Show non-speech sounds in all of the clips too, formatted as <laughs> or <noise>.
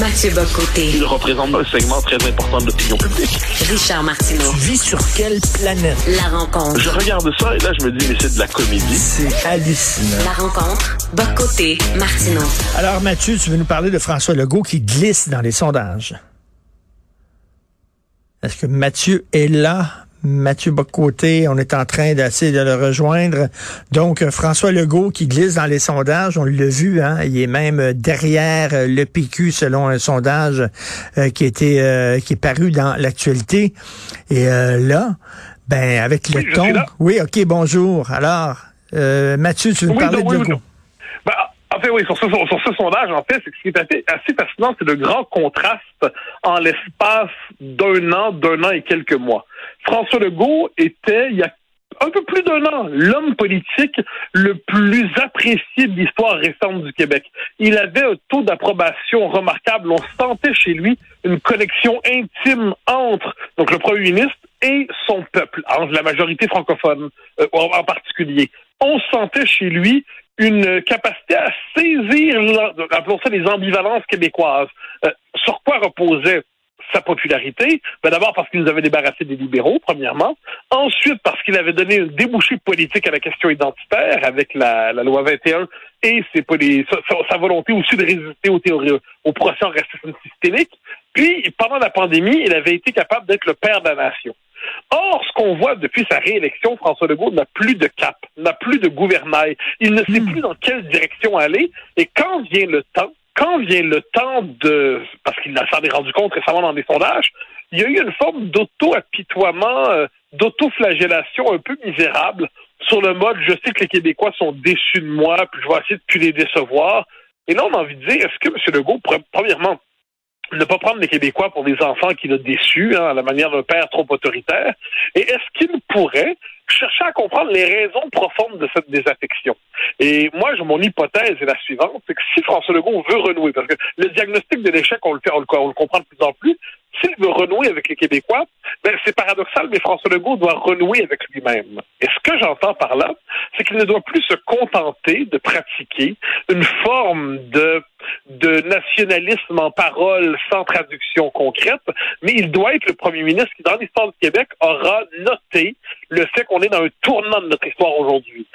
Mathieu Bocoté. Il représente un segment très important de l'opinion publique. Richard Martineau. Tu vis sur quelle planète? La rencontre. Je regarde ça et là, je me dis, mais c'est de la comédie. C'est hallucinant. La rencontre. Bocoté. Martineau. Alors, Mathieu, tu veux nous parler de François Legault qui glisse dans les sondages. Est-ce que Mathieu est là? Mathieu Bocoté, on est en train d'essayer de le rejoindre. Donc, euh, François Legault qui glisse dans les sondages, on l'a vu, hein, il est même euh, derrière euh, le PQ selon un sondage qui était qui est paru dans l'actualité. Et là, ben avec le Oui, ton. Oui, ok, bonjour. Alors, Mathieu, tu veux Oui, parler non, de oui, oui, Legault? En fait, oui, sur ce, sondage, en fait, ce qui est assez, fascinant, c'est le grand contraste en l'espace d'un an, d'un an et quelques mois. François Legault était, il y a un peu plus d'un an, l'homme politique le plus apprécié de l'histoire récente du Québec. Il avait un taux d'approbation remarquable. On sentait chez lui une connexion intime entre donc le premier ministre et son peuple, la majorité francophone euh, en particulier. On sentait chez lui une capacité à saisir, appelons ça les ambivalences québécoises. Euh, sur quoi reposait sa popularité? Ben D'abord parce qu'il nous avait débarrassé des libéraux, premièrement. Ensuite, parce qu'il avait donné un débouché politique à la question identitaire avec la, loi 21 et ses, sa, sa- volonté aussi de résister aux théories, au procès en racisme systémique. Puis, pendant la pandémie, il avait été capable d'être le père de la nation. Or, ce qu'on voit depuis sa réélection, François Legault n'a plus de cap, n'a plus de gouvernail. Il ne sait plus dans quelle direction aller. Et quand vient le temps, quand vient le temps de, parce qu'il s'en est rendu compte récemment dans des sondages, il y a eu une forme d'auto-apitoiement, euh, d'auto-flagellation un peu misérable sur le mode je sais que les Québécois sont déçus de moi, puis je vais essayer de plus les décevoir. Et là, on a envie de dire, est-ce que M. Legault pourrait, premièrement, ne pas prendre les Québécois pour des enfants qu'il a déçus, hein, à la manière d'un père trop autoritaire? Et est-ce qu'il pourrait chercher à comprendre les raisons profondes de cette désaffection? Et moi, mon hypothèse est la suivante, c'est que si François Legault veut renouer, parce que le diagnostic de l'échec, on le fait, on le, on le comprend de plus en plus, s'il veut renouer avec les Québécois, ben, c'est paradoxal, mais François Legault doit renouer avec lui-même. Et ce que j'entends par là, c'est qu'il ne doit plus se contenter de pratiquer une forme de, de nationalisme en parole sans traduction concrète, mais il doit être le premier ministre qui, dans l'histoire du Québec, aura noté le fait qu'on est dans un tournant de notre histoire aujourd'hui.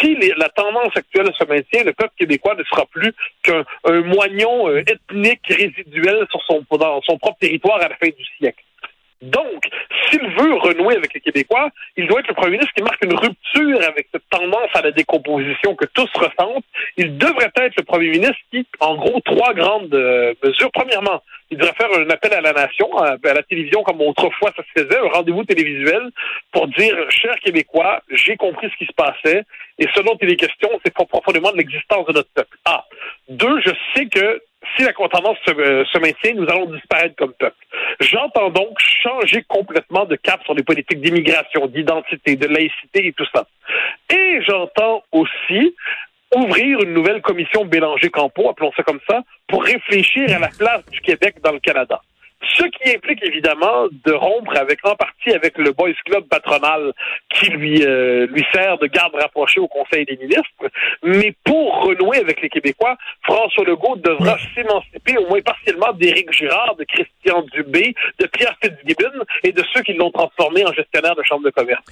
Si la tendance actuelle se maintient, le peuple québécois ne sera plus qu'un un moignon euh, ethnique résiduel sur son propre territoire à la fin du siècle. Donc, s'il veut renouer avec les Québécois, il doit être le premier ministre qui marque une rupture avec cette tendance à la décomposition que tous ressentent. Il devrait être le premier ministre qui, en gros, trois grandes euh, mesures. Premièrement, il devrait faire un appel à la nation, à, la télévision, comme autrefois ça se faisait, un rendez-vous télévisuel pour dire, chers Québécois, j'ai compris ce qui se passait, et ce dont il est question, c'est profondément de l'existence de notre peuple. Ah. Deux, je sais que si la tendance se, euh, se maintient, nous allons disparaître comme peuple. J'entends donc changer complètement de cap sur les politiques d'immigration, d'identité, de laïcité et tout ça. Et j'entends aussi ouvrir une nouvelle commission Bélanger-Campo, appelons ça comme ça, pour réfléchir à la place du Québec dans le Canada. Ce qui implique évidemment de rompre avec en partie avec le Boys Club patronal qui lui euh, lui sert de garde rapprochée au Conseil des ministres, mais pour renouer avec les Québécois, François Legault devra s'émanciper au moins partiellement d'Éric Girard, de Christian Dubé, de Pierre Fitzgibbon et de ceux qui l'ont transformé en gestionnaire de chambre de commerce.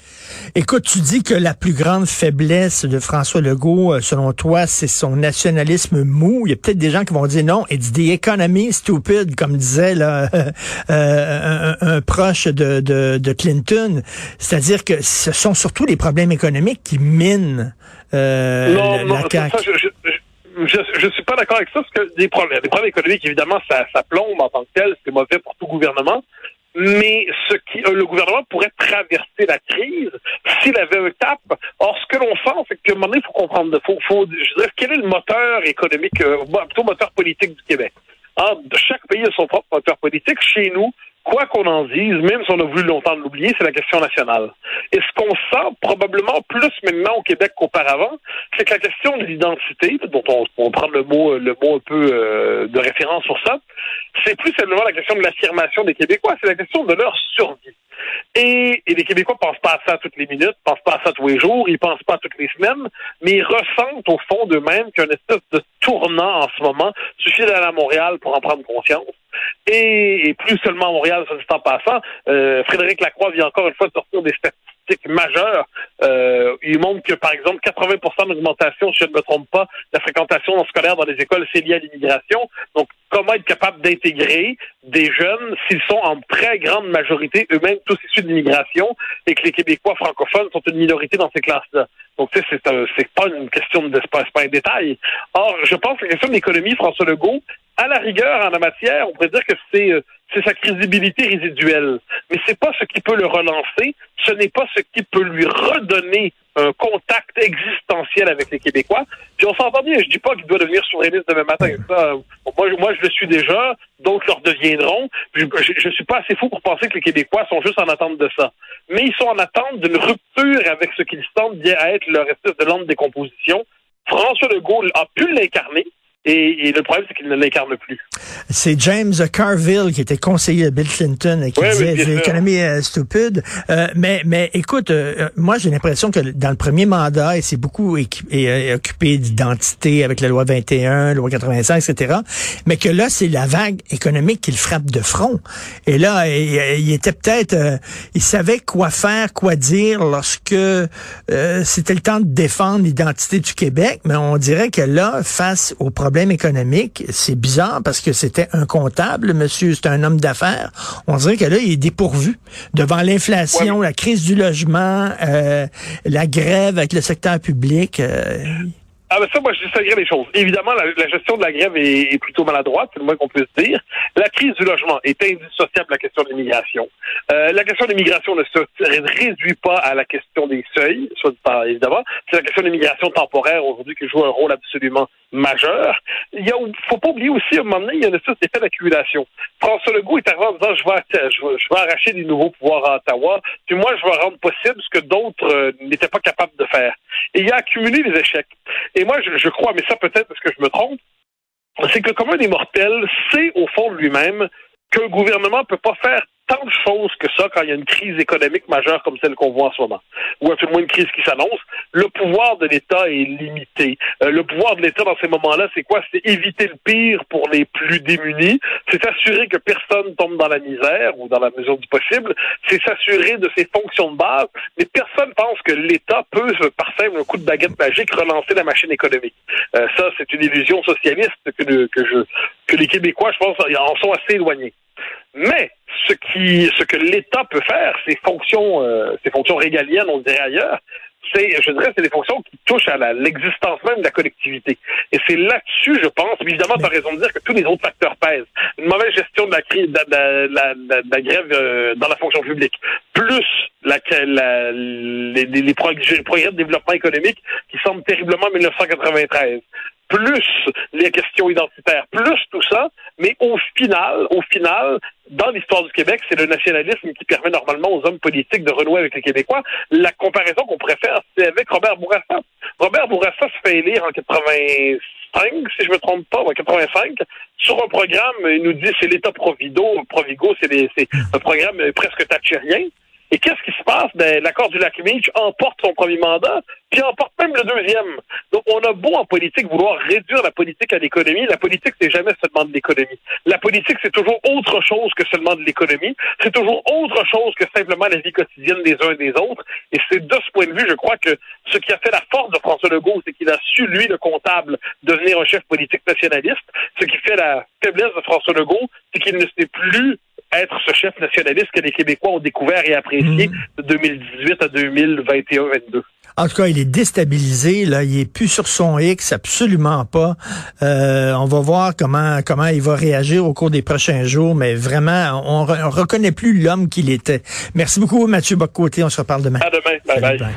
Écoute, tu dis que la plus grande faiblesse de François Legault, euh, selon toi, c'est son nationalisme mou. Il y a peut-être des gens qui vont dire non, it's the economy stupid, comme disait là, <laughs> euh, un, un proche de, de, de Clinton. C'est-à-dire que ce sont surtout les problèmes économiques qui minent euh, non, non, la ça, CAQ. ça, je, je, je, je suis pas d'accord avec ça, parce que des problèmes, économiques, évidemment, ça, ça plombe en tant que tel, c'est mauvais pour tout gouvernement. Mais ce qui, euh, le gouvernement pourrait traverser la crise s'il avait un cap. Or, ce que l'on sent, c'est qu'à un moment donné, il faut comprendre, faut, faut, je quel est le moteur économique, euh, plutôt moteur politique du Québec? Hein, chaque pays a son propre moteur politique. Chez nous, quoi qu'on en dise, même si on a voulu longtemps l'oublier, c'est la question nationale. Et ce qu'on sent probablement plus maintenant au Québec qu'auparavant, c'est que la question de l'identité, dont on, on prend le mot, le mot un peu euh, de référence sur ça, c'est plus simplement la question de l'affirmation des Québécois, c'est la question de leur survie. Et, et les Québécois pensent pas à ça toutes les minutes, pensent pas à ça tous les jours, ils pensent pas toutes les semaines, mais ils ressentent au fond d'eux-mêmes qu'un espèce de tournant en ce moment suffit d'aller à Montréal pour en prendre conscience. Et, plus seulement à Montréal, ça dit en passant, euh, Frédéric Lacroix vient encore une fois sortir des statistiques majeures. Euh, il montre que, par exemple, 80% d'augmentation, si je ne me trompe pas, de la fréquentation scolaire dans les écoles, c'est lié à l'immigration. Donc, comment être capable d'intégrer des jeunes s'ils sont en très grande majorité eux-mêmes tous issus de l'immigration et que les Québécois francophones sont une minorité dans ces classes-là. Donc, tu sais, c'est, pas une question de pas un détail. Or, je pense que la question de l'économie, François Legault, à la rigueur, en la matière, on pourrait dire que c'est euh, c'est sa crédibilité résiduelle. Mais c'est pas ce qui peut le relancer, ce n'est pas ce qui peut lui redonner un contact existentiel avec les Québécois. Puis on s'entend bien, je dis pas qu'il doit devenir souverainiste demain matin. Ça, moi, moi, je le suis déjà, d'autres leur deviendront. Je, je, suis pas assez fou pour penser que les Québécois sont juste en attente de ça. Mais ils sont en attente d'une rupture avec ce qu'ils sentent bien à être leur espèce de lente décomposition. François Legault a pu l'incarner. Et, le problème, c'est qu'il ne l'incarne plus. C'est James Carville qui était conseiller de Bill Clinton et qui disait l'économie est stupide. Euh, mais, mais écoute, euh, moi j'ai l'impression que dans le premier mandat, il s'est beaucoup euh, occupé d'identité avec la loi 21, loi 85, etc. Mais que là, c'est la vague économique qui le frappe de front. Et là, il, était peut-être, il savait quoi faire, quoi dire lorsque c'était le temps de défendre l'identité du Québec. Mais on dirait que là, face au problème économique, c'est bizarre parce que c'était un comptable, monsieur, c'est un homme d'affaires. On dirait que là, il est dépourvu devant l'inflation, la crise du logement, euh, la grève avec le secteur public. Euh, ah ben ça, moi, je distinguerais les choses. Évidemment, la, gestion de la grève est, plutôt maladroite, c'est le moins qu'on puisse dire. La crise du logement est indissociable de la question de l'immigration. Euh, la question de l'immigration ne se réduit pas à la question des seuils, soit évidemment. C'est la question de l'immigration temporaire aujourd'hui qui joue un rôle absolument majeur. Il y a, faut pas oublier aussi, à un moment donné, il y a une espèce d'effet d'accumulation. François Legault est arrivé en disant, je vais, je vais, arracher des nouveaux pouvoirs à Ottawa, puis moi, je vais rendre possible ce que d'autres euh, n'étaient pas capables de faire. Et il a accumulé les échecs. Et moi, je, crois, mais ça peut-être parce que je me trompe, c'est que comme un des mortels sait au fond de lui-même qu'un gouvernement peut pas faire que ça quand il y a une crise économique majeure comme celle qu'on voit en ce moment, ou à tout le moins une crise qui s'annonce. Le pouvoir de l'État est limité. Euh, le pouvoir de l'État dans ces moments-là, c'est quoi? C'est éviter le pire pour les plus démunis. C'est s'assurer que personne tombe dans la misère ou dans la mesure du possible. C'est s'assurer de ses fonctions de base. Mais personne pense que l'État peut, par simple coup de baguette magique, relancer la machine économique. Euh, ça, c'est une illusion socialiste que, que, je, que les Québécois, je pense, en sont assez éloignés. Mais ce qui, ce que l'État peut faire, ses fonctions, euh, ses fonctions régaliennes, on dirait ailleurs, c'est, je dirais, c'est des fonctions qui touchent à l'existence même de la collectivité. Et c'est là-dessus, je pense, évidemment, tu as raison de dire que tous les autres facteurs pèsent. Une mauvaise gestion de la crise, de, la, grève euh, dans la fonction publique, plus la, les, les, progrès de développement économique qui semblent terriblement en 1993, plus les questions identitaires, plus tout ça, mais au final, au final, dans l'histoire du Québec, c'est le nationalisme qui permet normalement aux hommes politiques de renouer avec les Québécois. La comparaison qu'on faire, c'est avec Robert Bourassa. Robert Bourassa se fait élire en 85, si je me trompe pas, en 85, sur un programme, il nous dit c'est l'État Provido, Provigo, c'est un programme presque thatcherien. Et qu'est-ce qui se passe? Ben, l'accord du lac Meach emporte son premier mandat, puis emporte même le deuxième. Donc, on a beau en politique vouloir réduire la politique à l'économie. La politique, c'est jamais seulement de l'économie. La politique, c'est toujours autre chose que seulement de l'économie. C'est toujours autre chose que simplement la vie quotidienne des uns et des autres. Et c'est de ce point de vue, je crois que ce qui a fait la force de François Legault, c'est qu'il a su, lui, le comptable, devenir un chef politique nationaliste. Ce qui fait la faiblesse de François Legault, c'est qu'il ne sait plus être ce chef nationaliste que les Québécois ont découvert et apprécié mhm. de 2018 à 2021-22. En tout cas, il est déstabilisé, là, il est plus sur son X, absolument pas. Euh, on va voir comment comment il va réagir au cours des prochains jours, mais vraiment, on, on reconnaît plus l'homme qu'il était. Merci beaucoup, Mathieu Bocoté. On se reparle demain. À demain. bye. bye.